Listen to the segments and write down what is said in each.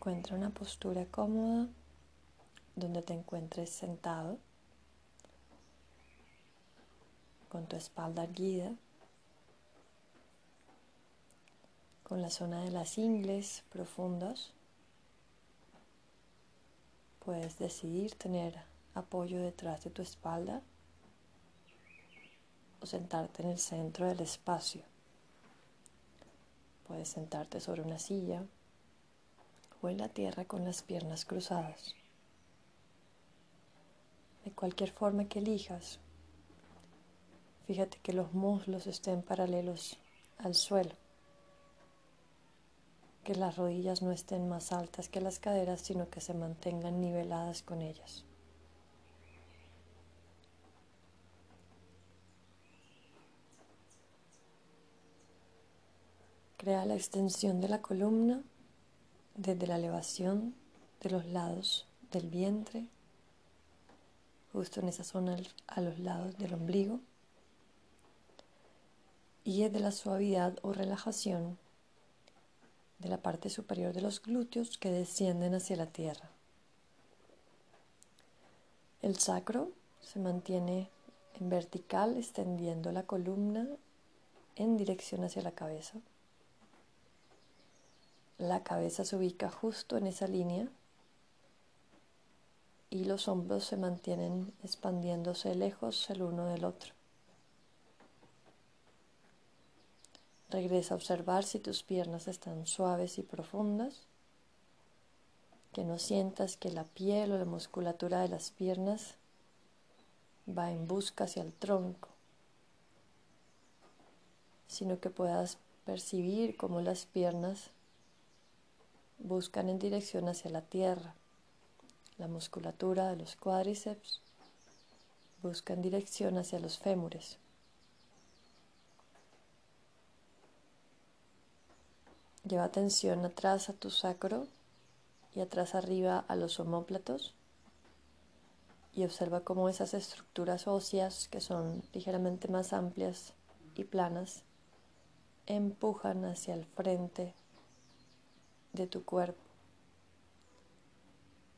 Encuentra una postura cómoda donde te encuentres sentado con tu espalda erguida, con la zona de las ingles profundas. Puedes decidir tener apoyo detrás de tu espalda o sentarte en el centro del espacio. Puedes sentarte sobre una silla o en la tierra con las piernas cruzadas. De cualquier forma que elijas, fíjate que los muslos estén paralelos al suelo, que las rodillas no estén más altas que las caderas, sino que se mantengan niveladas con ellas. Crea la extensión de la columna desde la elevación de los lados del vientre, justo en esa zona a los lados del ombligo, y desde la suavidad o relajación de la parte superior de los glúteos que descienden hacia la tierra. El sacro se mantiene en vertical extendiendo la columna en dirección hacia la cabeza. La cabeza se ubica justo en esa línea y los hombros se mantienen expandiéndose lejos el uno del otro. Regresa a observar si tus piernas están suaves y profundas, que no sientas que la piel o la musculatura de las piernas va en busca hacia el tronco, sino que puedas percibir cómo las piernas buscan en dirección hacia la tierra. La musculatura de los cuádriceps busca en dirección hacia los fémures. Lleva atención atrás a tu sacro y atrás arriba a los omóplatos y observa cómo esas estructuras óseas que son ligeramente más amplias y planas empujan hacia el frente de tu cuerpo,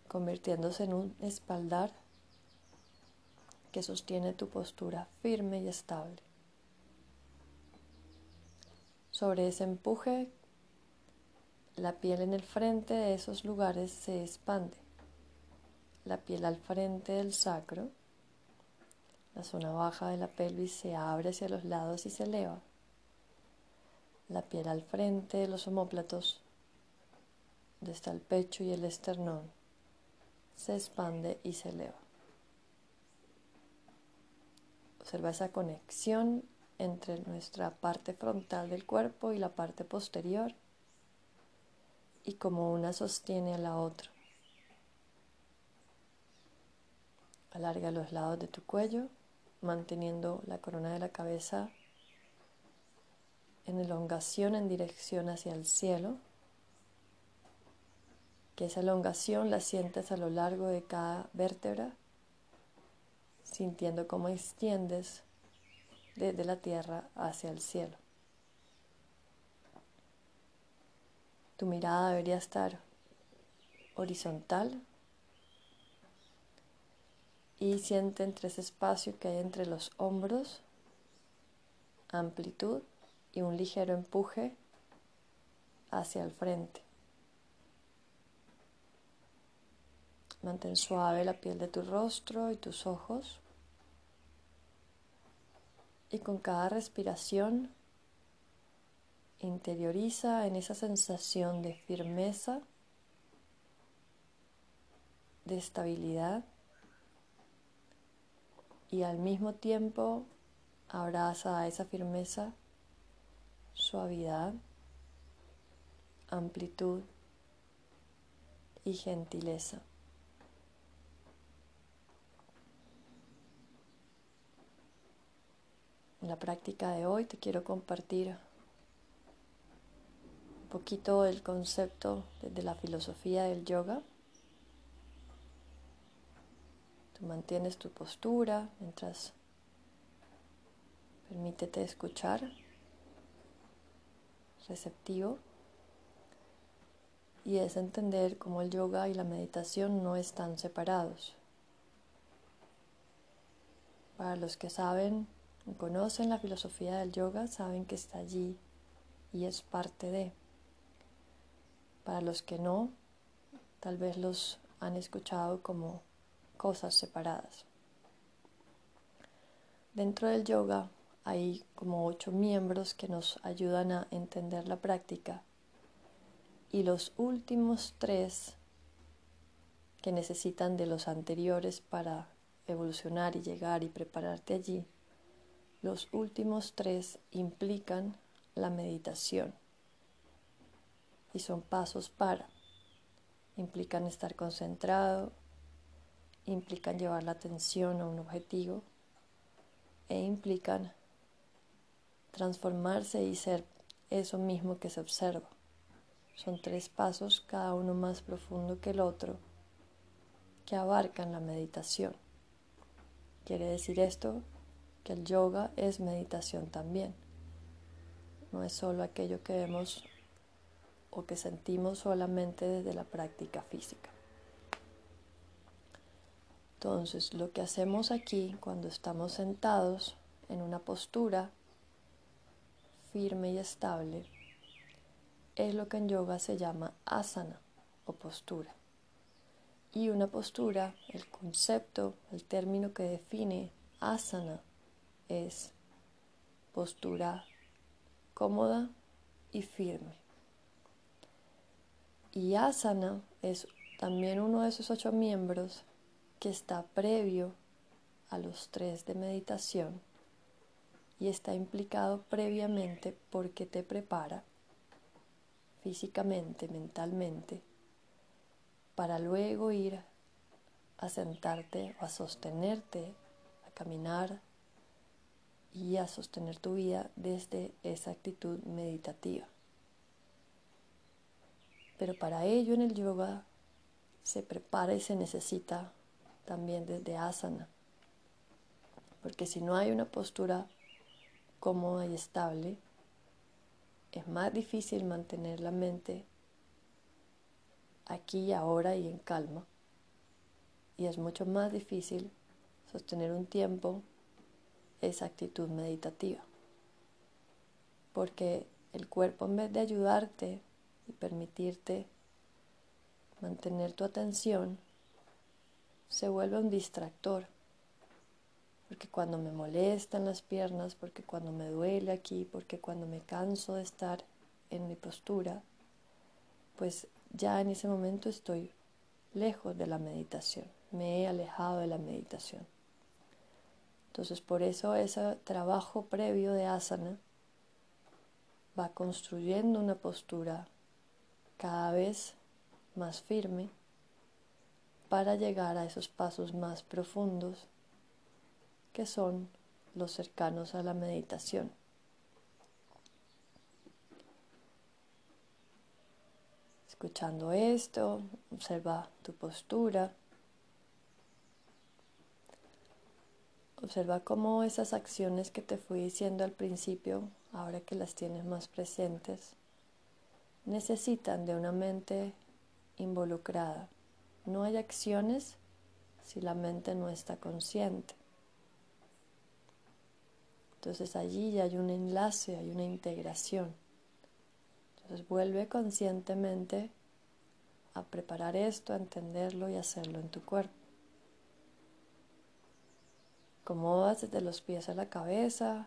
convirtiéndose en un espaldar que sostiene tu postura firme y estable. Sobre ese empuje, la piel en el frente de esos lugares se expande. La piel al frente del sacro, la zona baja de la pelvis se abre hacia los lados y se eleva. La piel al frente de los omóplatos donde está el pecho y el esternón, se expande y se eleva. Observa esa conexión entre nuestra parte frontal del cuerpo y la parte posterior y como una sostiene a la otra. Alarga los lados de tu cuello, manteniendo la corona de la cabeza en elongación en dirección hacia el cielo que esa elongación la sientes a lo largo de cada vértebra, sintiendo cómo extiendes desde la tierra hacia el cielo. Tu mirada debería estar horizontal y siente entre ese espacio que hay entre los hombros amplitud y un ligero empuje hacia el frente. Mantén suave la piel de tu rostro y tus ojos. Y con cada respiración interioriza en esa sensación de firmeza, de estabilidad y al mismo tiempo abraza a esa firmeza suavidad, amplitud y gentileza. En la práctica de hoy te quiero compartir un poquito el concepto de la filosofía del yoga. Tú mantienes tu postura mientras permítete escuchar, receptivo. y es entender cómo el yoga y la meditación no están separados. Para los que saben conocen la filosofía del yoga, saben que está allí y es parte de. Para los que no, tal vez los han escuchado como cosas separadas. Dentro del yoga hay como ocho miembros que nos ayudan a entender la práctica y los últimos tres que necesitan de los anteriores para evolucionar y llegar y prepararte allí, los últimos tres implican la meditación y son pasos para. Implican estar concentrado, implican llevar la atención a un objetivo e implican transformarse y ser eso mismo que se observa. Son tres pasos, cada uno más profundo que el otro, que abarcan la meditación. Quiere decir esto que el yoga es meditación también. No es solo aquello que vemos o que sentimos solamente desde la práctica física. Entonces, lo que hacemos aquí cuando estamos sentados en una postura firme y estable es lo que en yoga se llama asana o postura. Y una postura, el concepto, el término que define asana es postura cómoda y firme. Y asana es también uno de esos ocho miembros que está previo a los tres de meditación y está implicado previamente porque te prepara físicamente, mentalmente, para luego ir a sentarte o a sostenerte, a caminar y a sostener tu vida desde esa actitud meditativa. Pero para ello en el yoga se prepara y se necesita también desde asana. Porque si no hay una postura cómoda y estable, es más difícil mantener la mente aquí y ahora y en calma. Y es mucho más difícil sostener un tiempo esa actitud meditativa. Porque el cuerpo en vez de ayudarte y permitirte mantener tu atención, se vuelve un distractor. Porque cuando me molestan las piernas, porque cuando me duele aquí, porque cuando me canso de estar en mi postura, pues ya en ese momento estoy lejos de la meditación, me he alejado de la meditación. Entonces por eso ese trabajo previo de asana va construyendo una postura cada vez más firme para llegar a esos pasos más profundos que son los cercanos a la meditación. Escuchando esto, observa tu postura. Observa cómo esas acciones que te fui diciendo al principio, ahora que las tienes más presentes, necesitan de una mente involucrada. No hay acciones si la mente no está consciente. Entonces allí ya hay un enlace, hay una integración. Entonces vuelve conscientemente a preparar esto, a entenderlo y hacerlo en tu cuerpo. Acomodas desde los pies a la cabeza,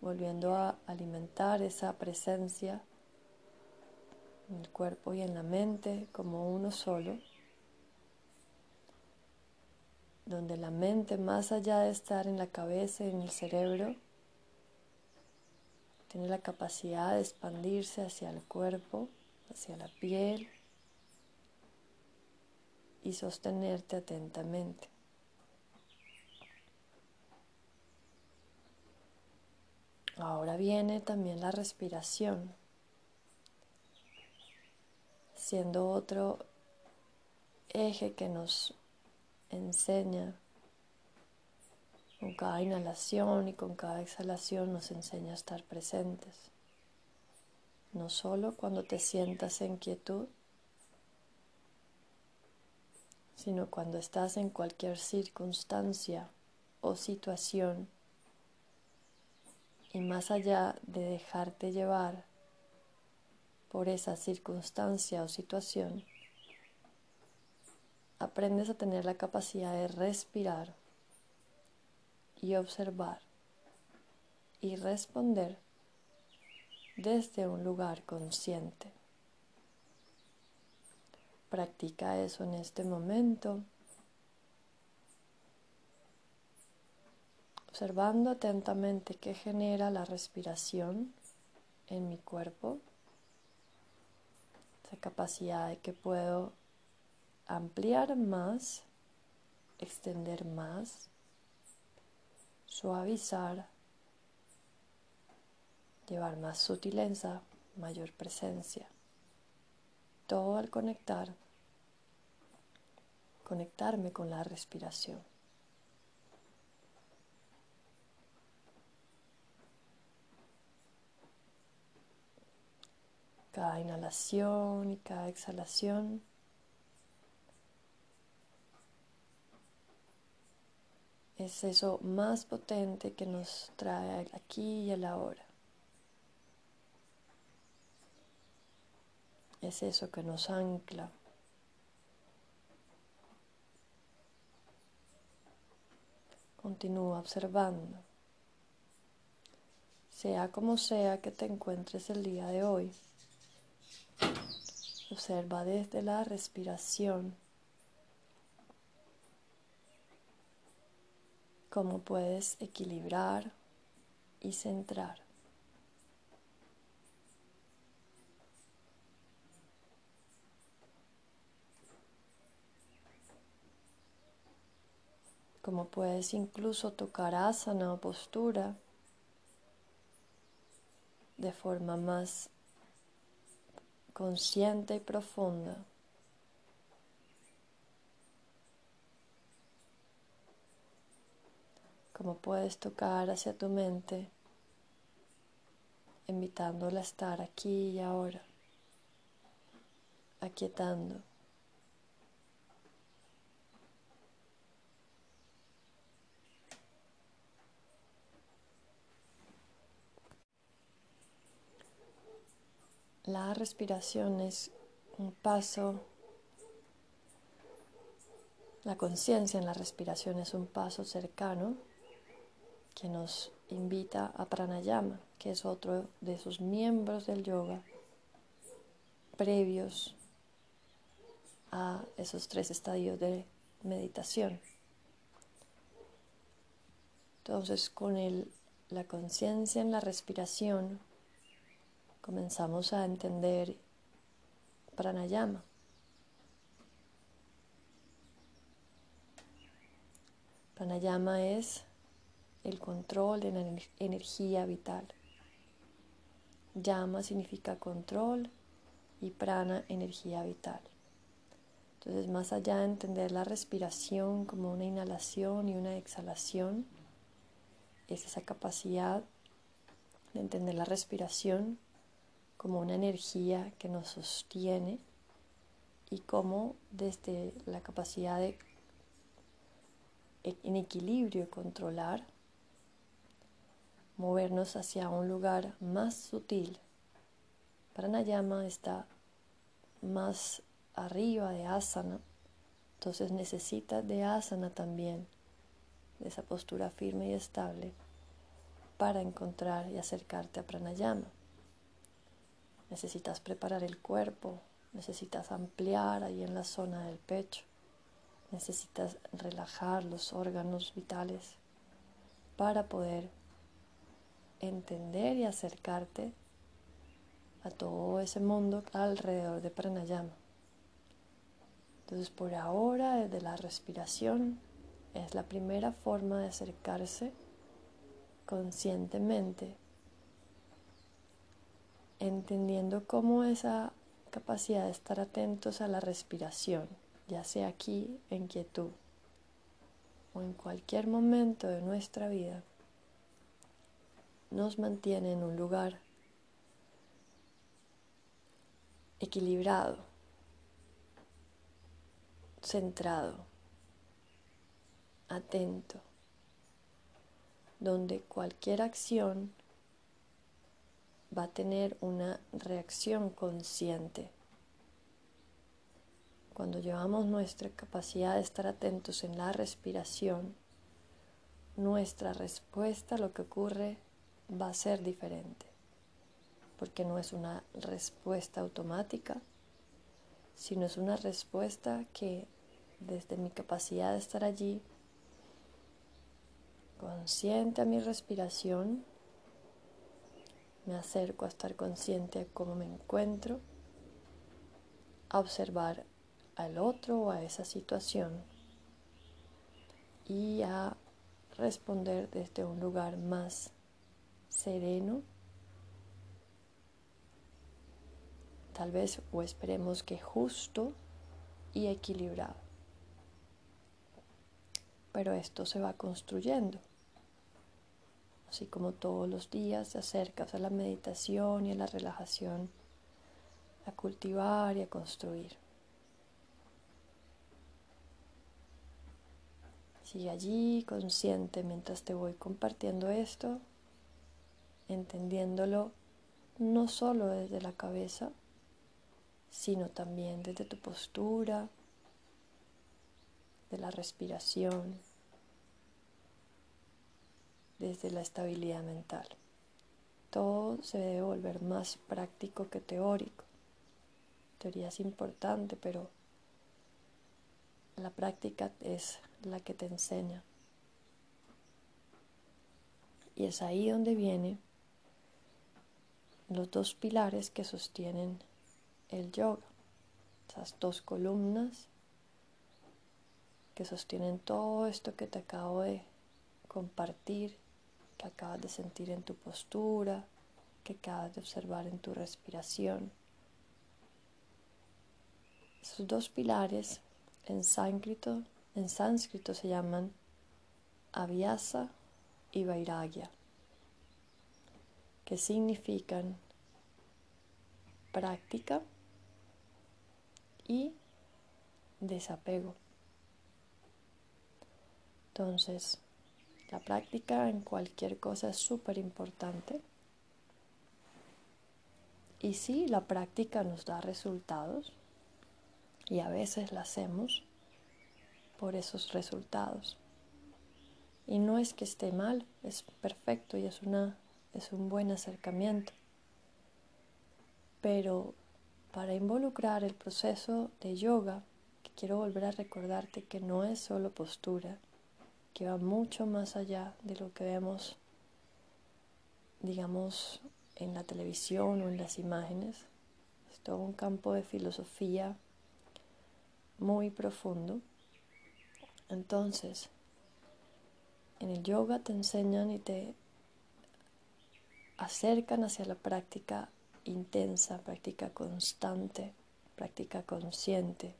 volviendo a alimentar esa presencia en el cuerpo y en la mente como uno solo, donde la mente, más allá de estar en la cabeza y en el cerebro, tiene la capacidad de expandirse hacia el cuerpo, hacia la piel y sostenerte atentamente. Ahora viene también la respiración, siendo otro eje que nos enseña con cada inhalación y con cada exhalación nos enseña a estar presentes. No solo cuando te sientas en quietud, sino cuando estás en cualquier circunstancia o situación y más allá de dejarte llevar por esa circunstancia o situación, aprendes a tener la capacidad de respirar y observar y responder desde un lugar consciente. Practica eso en este momento, observando atentamente qué genera la respiración en mi cuerpo, esa capacidad de que puedo ampliar más, extender más, suavizar, llevar más sutileza, mayor presencia. Todo al conectar, conectarme con la respiración. Inhalación y cada exhalación es eso más potente que nos trae aquí y a la hora. Es eso que nos ancla. Continúa observando. Sea como sea que te encuentres el día de hoy. Observa desde la respiración cómo puedes equilibrar y centrar. Cómo puedes incluso tocar asana o postura de forma más consciente y profunda. Cómo puedes tocar hacia tu mente, invitándola a estar aquí y ahora, aquietando. La respiración es un paso, la conciencia en la respiración es un paso cercano que nos invita a pranayama, que es otro de sus miembros del yoga previos a esos tres estadios de meditación. Entonces, con el, la conciencia en la respiración, comenzamos a entender pranayama. Pranayama es el control de la energía vital. Llama significa control y prana energía vital. Entonces, más allá de entender la respiración como una inhalación y una exhalación, es esa capacidad de entender la respiración como una energía que nos sostiene y como desde la capacidad de en equilibrio controlar movernos hacia un lugar más sutil. Pranayama está más arriba de asana, entonces necesitas de asana también, de esa postura firme y estable, para encontrar y acercarte a pranayama. Necesitas preparar el cuerpo, necesitas ampliar ahí en la zona del pecho, necesitas relajar los órganos vitales para poder entender y acercarte a todo ese mundo alrededor de pranayama. Entonces por ahora desde la respiración es la primera forma de acercarse conscientemente, entendiendo cómo esa capacidad de estar atentos a la respiración, ya sea aquí en quietud o en cualquier momento de nuestra vida, nos mantiene en un lugar equilibrado, centrado, atento, donde cualquier acción va a tener una reacción consciente. Cuando llevamos nuestra capacidad de estar atentos en la respiración, nuestra respuesta a lo que ocurre va a ser diferente, porque no es una respuesta automática, sino es una respuesta que desde mi capacidad de estar allí, consciente a mi respiración, me acerco a estar consciente de cómo me encuentro, a observar al otro o a esa situación y a responder desde un lugar más sereno, tal vez o esperemos que justo y equilibrado. Pero esto se va construyendo. Así como todos los días te acercas a la meditación y a la relajación, a cultivar y a construir. Sigue allí consciente mientras te voy compartiendo esto, entendiéndolo no solo desde la cabeza, sino también desde tu postura, de la respiración, desde la estabilidad mental. Todo se debe volver más práctico que teórico. teoría es importante, pero la práctica es la que te enseña. Y es ahí donde vienen los dos pilares que sostienen el yoga, esas dos columnas que sostienen todo esto que te acabo de compartir, que acabas de sentir en tu postura, que acabas de observar en tu respiración. Esos dos pilares en sánscrito en sánscrito se llaman Avyasa y Vairagya, que significan práctica y desapego. Entonces, la práctica en cualquier cosa es súper importante. Y sí, la práctica nos da resultados y a veces la hacemos por esos resultados. Y no es que esté mal, es perfecto y es, una, es un buen acercamiento. Pero para involucrar el proceso de yoga, quiero volver a recordarte que no es solo postura, que va mucho más allá de lo que vemos, digamos, en la televisión o en las imágenes. Es todo un campo de filosofía muy profundo entonces, en el yoga te enseñan y te acercan hacia la práctica intensa, práctica constante, práctica consciente.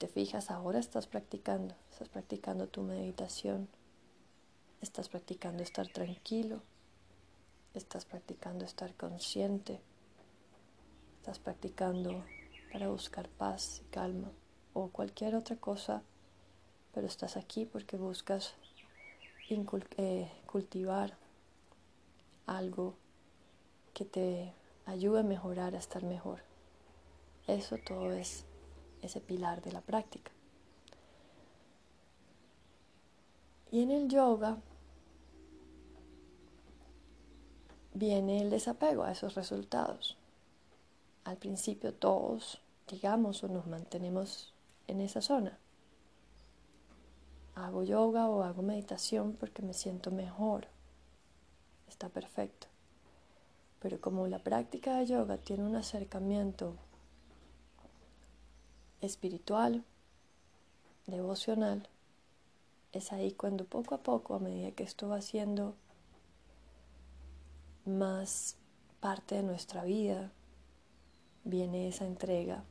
Te fijas, ahora estás practicando, estás practicando tu meditación, estás practicando estar tranquilo, estás practicando estar consciente, estás practicando para buscar paz y calma o cualquier otra cosa pero estás aquí porque buscas eh, cultivar algo que te ayude a mejorar, a estar mejor. Eso todo es ese pilar de la práctica. Y en el yoga viene el desapego a esos resultados. Al principio todos, digamos, o nos mantenemos en esa zona hago yoga o hago meditación porque me siento mejor. Está perfecto. Pero como la práctica de yoga tiene un acercamiento espiritual, devocional, es ahí cuando poco a poco, a medida que esto va siendo más parte de nuestra vida, viene esa entrega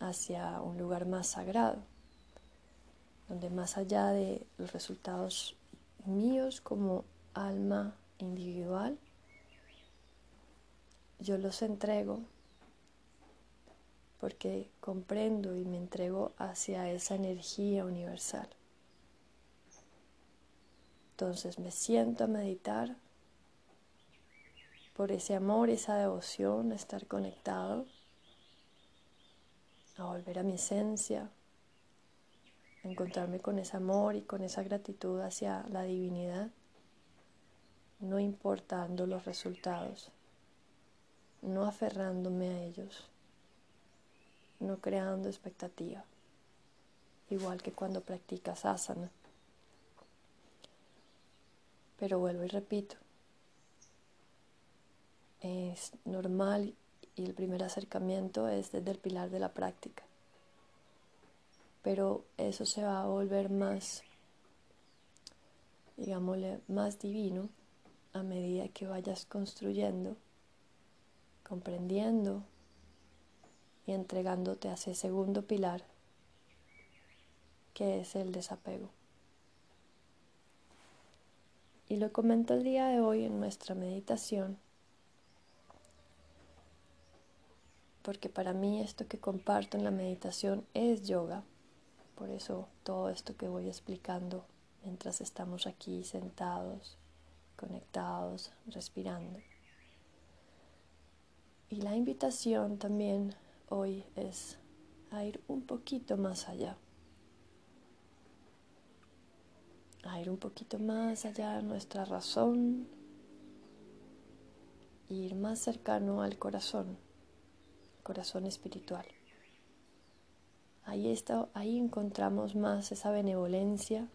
hacia un lugar más sagrado donde más allá de los resultados míos como alma individual, yo los entrego porque comprendo y me entrego hacia esa energía universal. Entonces me siento a meditar por ese amor, esa devoción, a estar conectado, a volver a mi esencia, a encontrarme con ese amor y con esa gratitud hacia la divinidad, no importando los resultados, no aferrándome a ellos, no creando expectativa, igual que cuando practicas asana. Pero vuelvo y repito, es normal y el primer acercamiento es desde el pilar de la práctica. Pero eso se va a volver más, digámosle, más divino a medida que vayas construyendo, comprendiendo y entregándote a ese segundo pilar que es el desapego. Y lo comento el día de hoy en nuestra meditación porque para mí esto que comparto en la meditación es yoga. Por eso todo esto que voy explicando mientras estamos aquí sentados, conectados, respirando. Y la invitación también hoy es a ir un poquito más allá. A ir un poquito más allá de nuestra razón, ir más cercano al corazón corazón espiritual. Ahí, está, ahí encontramos más esa benevolencia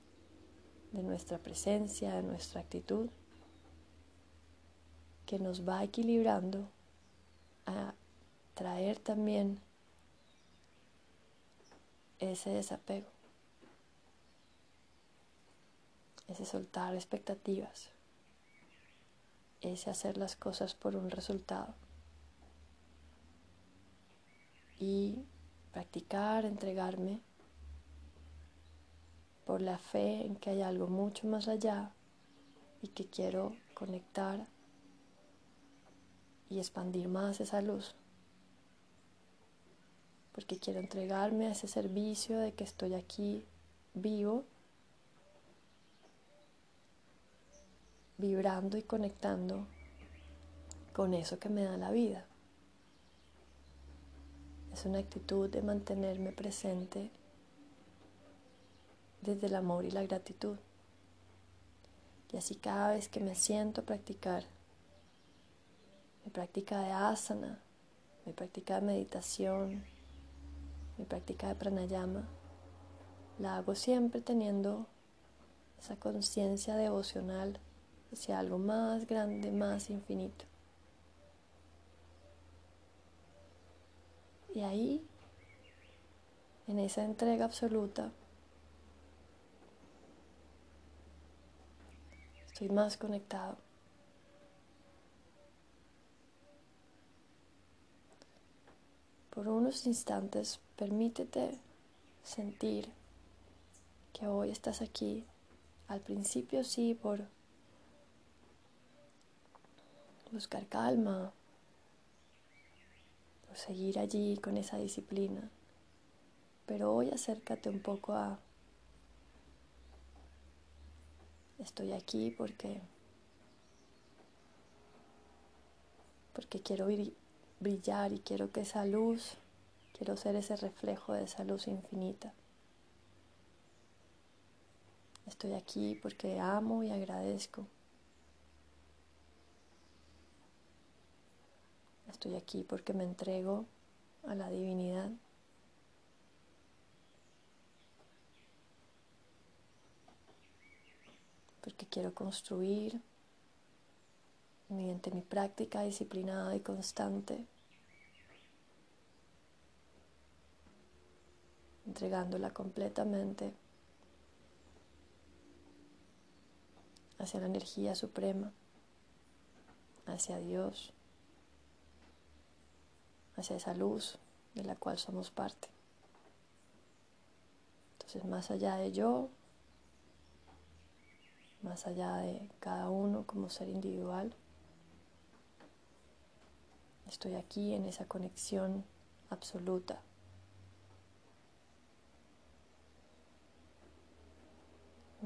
de nuestra presencia, de nuestra actitud, que nos va equilibrando a traer también ese desapego, ese soltar expectativas, ese hacer las cosas por un resultado y practicar, entregarme por la fe en que hay algo mucho más allá y que quiero conectar y expandir más esa luz. Porque quiero entregarme a ese servicio de que estoy aquí vivo, vibrando y conectando con eso que me da la vida. Es una actitud de mantenerme presente desde el amor y la gratitud. Y así cada vez que me siento a practicar mi práctica de asana, mi práctica de meditación, mi práctica de pranayama, la hago siempre teniendo esa conciencia devocional hacia algo más grande, más infinito. Y ahí, en esa entrega absoluta, estoy más conectado. Por unos instantes, permítete sentir que hoy estás aquí. Al principio sí, por buscar calma, seguir allí con esa disciplina. Pero hoy acércate un poco a, estoy aquí porque, porque quiero brillar y quiero que esa luz, quiero ser ese reflejo de esa luz infinita. Estoy aquí porque amo y agradezco. Estoy aquí porque me entrego a la divinidad. Porque quiero construir mediante mi práctica disciplinada y constante, entregándola completamente hacia la energía suprema, hacia Dios hacia esa luz de la cual somos parte. Entonces, más allá de yo, más allá de cada uno como ser individual, estoy aquí en esa conexión absoluta.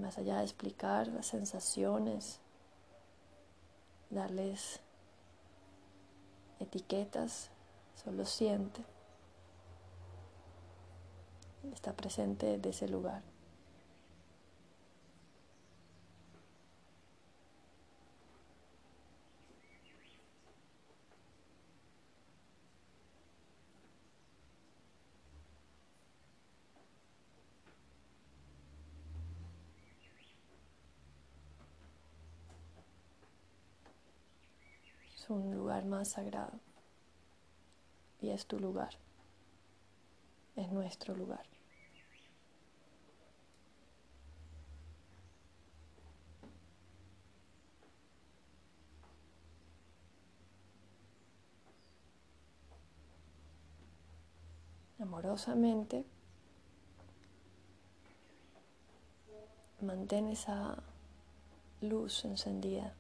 Más allá de explicar las sensaciones, darles etiquetas, solo siente. Está presente de ese lugar. Un lugar más sagrado. Y es tu lugar. Es nuestro lugar. Amorosamente, mantén esa luz encendida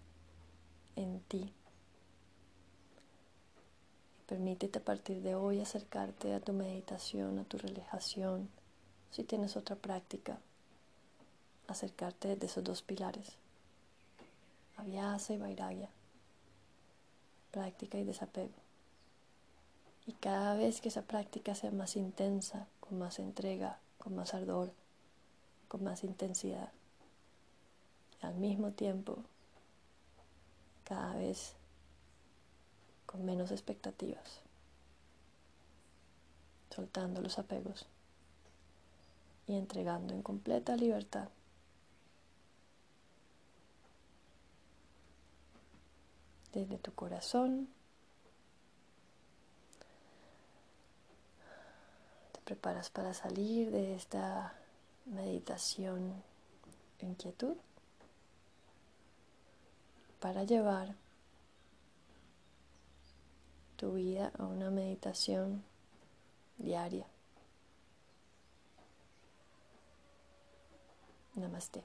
en ti. Permítete a partir de hoy acercarte a tu meditación, a tu relajación. Si tienes otra práctica, acercarte de esos dos pilares, Avyasa y Vairagya, práctica y desapego. Y cada vez que esa práctica sea más intensa, con más entrega, con más ardor, con más intensidad, al mismo tiempo, cada vez con menos expectativas, soltando los apegos y entregando en completa libertad. Desde tu corazón te preparas para salir de esta meditación en quietud para llevar tu vida a una meditación diaria. Namaste.